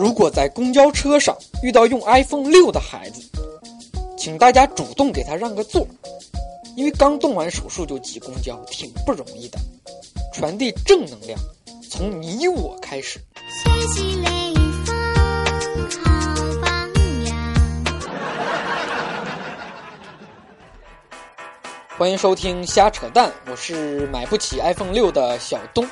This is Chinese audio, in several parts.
如果在公交车上遇到用 iPhone 六的孩子，请大家主动给他让个座，因为刚动完手术就挤公交，挺不容易的。传递正能量，从你我开始。学习雷锋好榜样。欢迎收听瞎扯淡，我是买不起 iPhone 六的小东。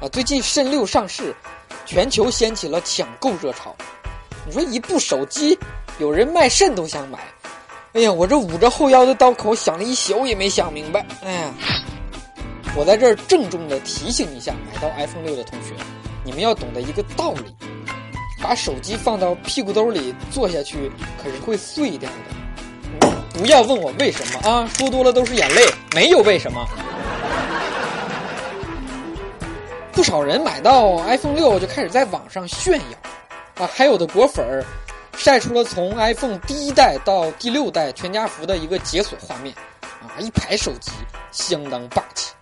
啊，最近肾六上市，全球掀起了抢购热潮。你说一部手机，有人卖肾都想买。哎呀，我这捂着后腰的刀口想了一宿也没想明白。哎呀。我在这儿郑重的提醒一下买到 iPhone 六的同学，你们要懂得一个道理：把手机放到屁股兜里坐下去，可是会碎掉的。不要问我为什么啊，说多了都是眼泪，没有为什么。不少人买到 iPhone 六就开始在网上炫耀，啊，还有的果粉儿晒出了从 iPhone 第一代到第六代全家福的一个解锁画面，啊，一排手机相当霸气。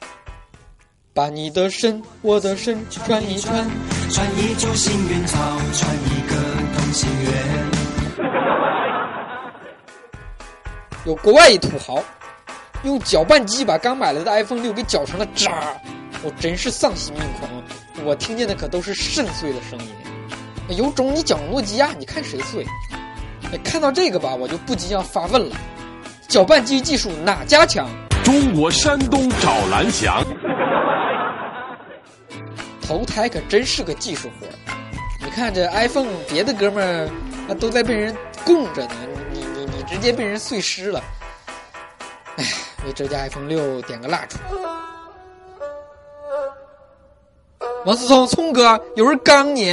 把你的身，我的身穿一穿，穿一株幸运草，穿一个同心圆。有国外一土豪，用搅拌机把刚买来的 iPhone 六给搅成了渣我真是丧心病狂，我听见的可都是肾碎的声音。有种你讲诺基亚，你看谁碎？看到这个吧，我就不禁要发问了：搅拌机技术哪家强？中国山东找蓝翔。投胎可真是个技术活你看这 iPhone，别的哥们儿那都在被人供着呢，你你你直接被人碎尸了。哎，为这家 iPhone 六点个蜡烛。王思聪，聪哥，有人刚你。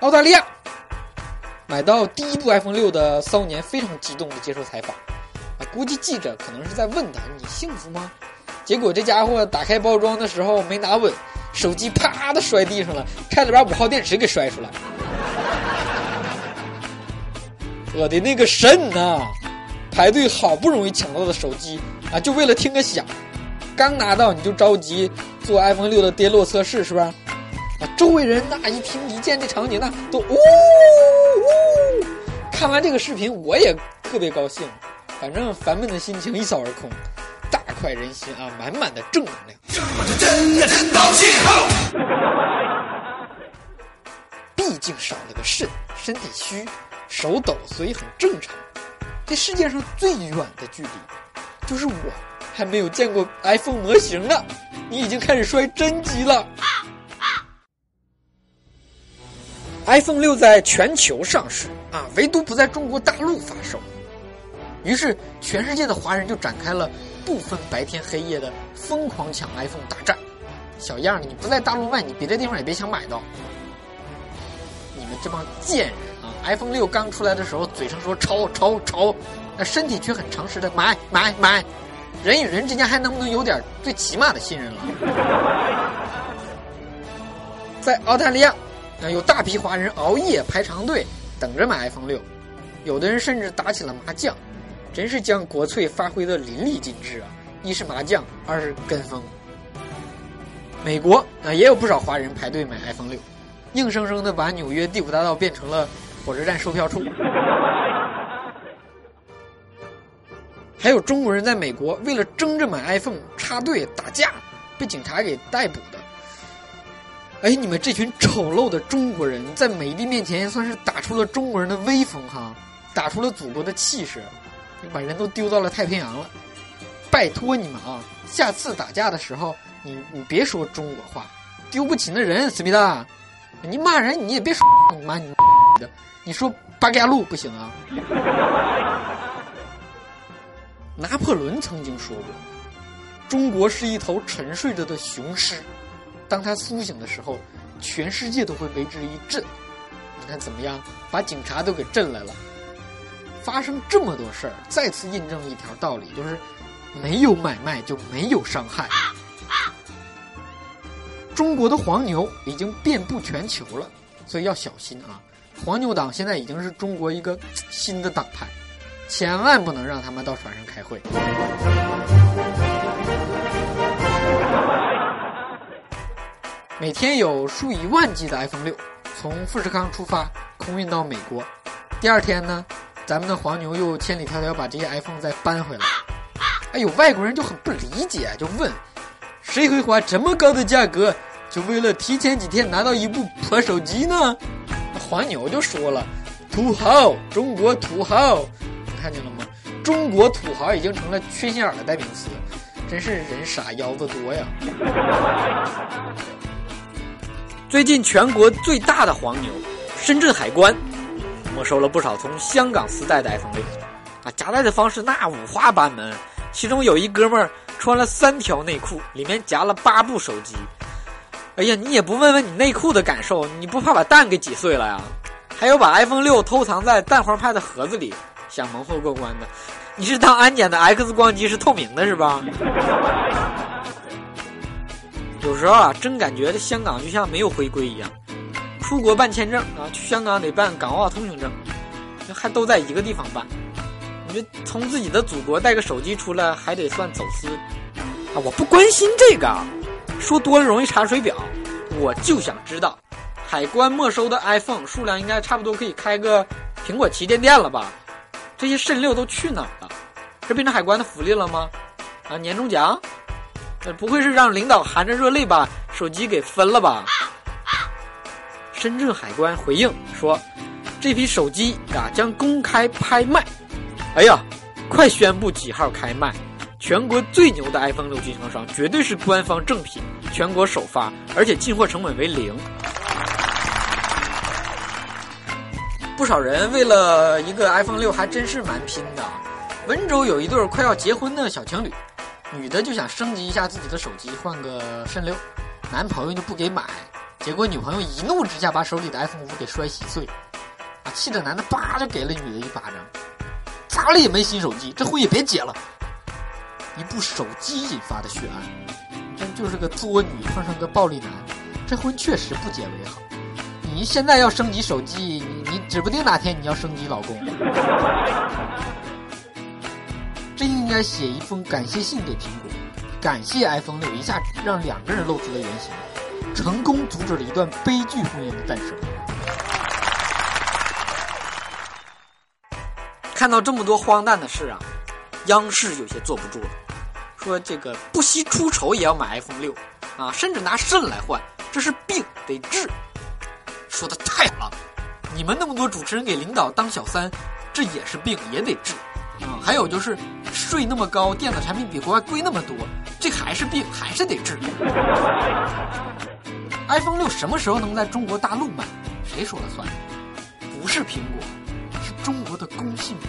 澳大利亚买到第一部 iPhone 六的骚年非常激动的接受采访，啊，估计记者可能是在问他：“你幸福吗？”结果这家伙打开包装的时候没拿稳，手机啪的摔地上了，差点把五号电池给摔出来。我的那个肾呐！排队好不容易抢到的手机啊，就为了听个响，刚拿到你就着急做 iPhone 六的跌落测试是吧？啊，周围人那一听一见这场景，那都呜呜。看完这个视频我也特别高兴，反正烦闷的心情一扫而空。大快人心啊！满满的正能量。真呀真高兴！毕竟少了个肾，身体虚，手抖，所以很正常。这世界上最远的距离，就是我还没有见过 iPhone 模型呢，你已经开始摔真机了。iPhone 六在全球上市啊，唯独不在中国大陆发售。于是，全世界的华人就展开了。不分白天黑夜的疯狂抢 iPhone 大战，小样儿！你不在大陆卖，你别的地方也别想买到。你们这帮贱人啊！iPhone 六刚出来的时候，嘴上说超超超，那身体却很诚实的买买买。人与人之间还能不能有点最起码的信任了？在澳大利亚，啊，有大批华人熬夜排长队等着买 iPhone 六，有的人甚至打起了麻将。真是将国粹发挥的淋漓尽致啊！一是麻将，二是跟风。美国啊，也有不少华人排队买 iPhone 六，硬生生的把纽约第五大道变成了火车站售票处。还有中国人在美国为了争着买 iPhone 插队打架，被警察给逮捕的。哎，你们这群丑陋的中国人，在美帝面前算是打出了中国人的威风哈，打出了祖国的气势。把人都丢到了太平洋了，拜托你们啊！下次打架的时候，你你别说中国话，丢不起那人，思密达。你骂人你也别说你妈你的，你说八嘎路不行啊！拿破仑曾经说过，中国是一头沉睡着的雄狮，当它苏醒的时候，全世界都会为之一震。你看怎么样？把警察都给震来了。发生这么多事儿，再次印证一条道理，就是没有买卖就没有伤害。中国的黄牛已经遍布全球了，所以要小心啊！黄牛党现在已经是中国一个新的党派，千万不能让他们到船上开会。每天有数以万计的 iPhone 六从富士康出发，空运到美国。第二天呢，咱们的黄牛又千里迢迢把这些 iPhone 再搬回来。哎呦，外国人就很不理解，就问：谁会花这么高的价格，就为了提前几天拿到一部破手机呢？黄牛就说了：“土豪，中国土豪，看见了吗？中国土豪已经成了缺心眼的代名词，真是人傻腰子多呀。”最近全国最大的黄牛，深圳海关没收了不少从香港私带的 iPhone 六，啊，夹带的方式那五花八门，其中有一哥们儿穿了三条内裤，里面夹了八部手机。哎呀，你也不问问你内裤的感受，你不怕把蛋给挤碎了呀？还有把 iPhone 六偷藏在蛋黄派的盒子里，想蒙混过关的，你是当安检的 X 光机是透明的是吧？有时候啊，真感觉这香港就像没有回归一样。出国办签证啊，去香港得办港澳通行证，还都在一个地方办。你这从自己的祖国带个手机出来，还得算走私啊？我不关心这个，说多了容易查水表。我就想知道，海关没收的 iPhone 数量应该差不多可以开个苹果旗舰店了吧？这些肾六都去哪儿了？这变成海关的福利了吗？啊，年终奖？不会是让领导含着热泪把手机给分了吧？深圳海关回应说，这批手机啊将公开拍卖。哎呀，快宣布几号开卖！全国最牛的 iPhone 六经销商绝对是官方正品，全国首发，而且进货成本为零。不少人为了一个 iPhone 六还真是蛮拼的。温州有一对快要结婚的小情侣。女的就想升级一下自己的手机，换个肾六，男朋友就不给买，结果女朋友一怒之下把手里的 iPhone 五给摔稀碎，啊，气得男的叭就给了女的一巴掌，咋了也没新手机，这婚也别结了。一部手机引发的血案，真就是个作女碰上个暴力男，这婚确实不结为好。你现在要升级手机，指不定哪天你要升级老公。真应该写一封感谢信给苹果，感谢 iPhone 六一下让两个人露出了原形，成功阻止了一段悲剧婚姻的诞生。看到这么多荒诞的事啊，央视有些坐不住了，说这个不惜出丑也要买 iPhone 六，啊，甚至拿肾来换，这是病得治。说的太好了，你们那么多主持人给领导当小三，这也是病，也得治。啊，还有就是税那么高，电子产品比国外贵那么多，这还是病，还是得治。iPhone 六什么时候能在中国大陆卖？谁说了算？不是苹果，是中国的工信部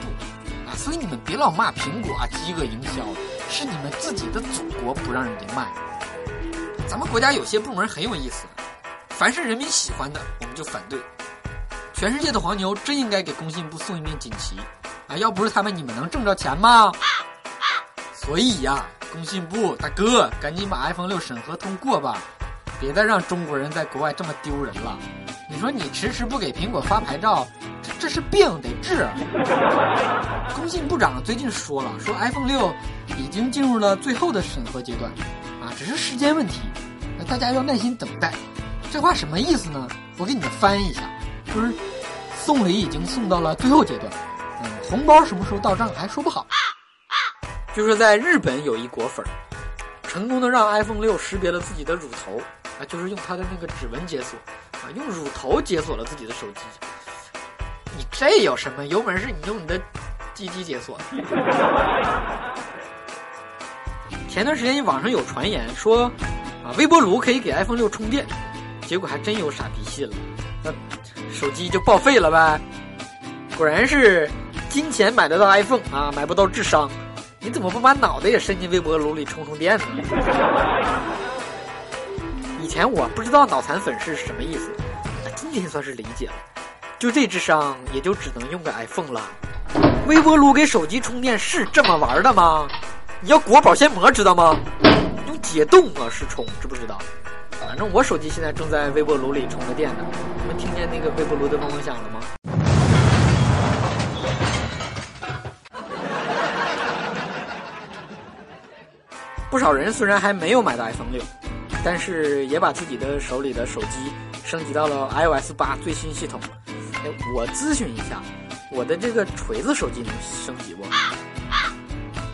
啊！所以你们别老骂苹果啊，饥饿营销，是你们自己的祖国不让人家卖。咱们国家有些部门很有意思，凡是人民喜欢的，我们就反对。全世界的黄牛真应该给工信部送一面锦旗。啊，要不是他们，你们能挣着钱吗？所以呀，工信部大哥，赶紧把 iPhone 六审核通过吧，别再让中国人在国外这么丢人了。你说你迟迟不给苹果发牌照，这这是病得治。工信部长最近说了，说 iPhone 六已经进入了最后的审核阶段，啊，只是时间问题，那大家要耐心等待。这话什么意思呢？我给你们翻译一下，就是送礼已经送到了最后阶段。红包什么时候到账还说不好。就是在日本有一果粉，成功的让 iPhone 六识别了自己的乳头啊，就是用它的那个指纹解锁啊，用乳头解锁了自己的手机。你这有什么？有本事你用你的鸡鸡解锁。前段时间网上有传言说啊，微波炉可以给 iPhone 六充电，结果还真有傻逼信了，手机就报废了呗。果然是。金钱买得到 iPhone 啊，买不到智商。你怎么不把脑袋也伸进微波炉里充充电呢？以前我不知道脑残粉是什么意思，今天算是理解了。就这智商，也就只能用个 iPhone 了。微波炉给手机充电是这么玩的吗？你要裹保鲜膜知道吗？用解冻模式充，知不知道？反正我手机现在正在微波炉里充着电呢。你们听见那个微波炉的嗡嗡响了吗？不少人虽然还没有买到 iPhone 六，但是也把自己的手里的手机升级到了 iOS 八最新系统。哎，我咨询一下，我的这个锤子手机能升级不？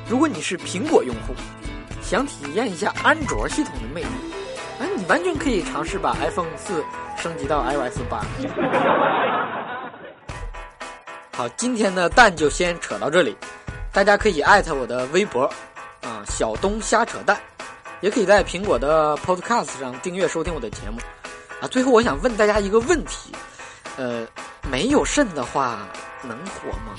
如果你是苹果用户，想体验一下安卓系统的魅力，完全可以尝试把 iPhone 四升级到 iOS 八。好，今天的蛋就先扯到这里，大家可以艾特我的微博，啊，小东瞎扯淡，也可以在苹果的 Podcast 上订阅收听我的节目，啊，最后我想问大家一个问题，呃，没有肾的话能活吗？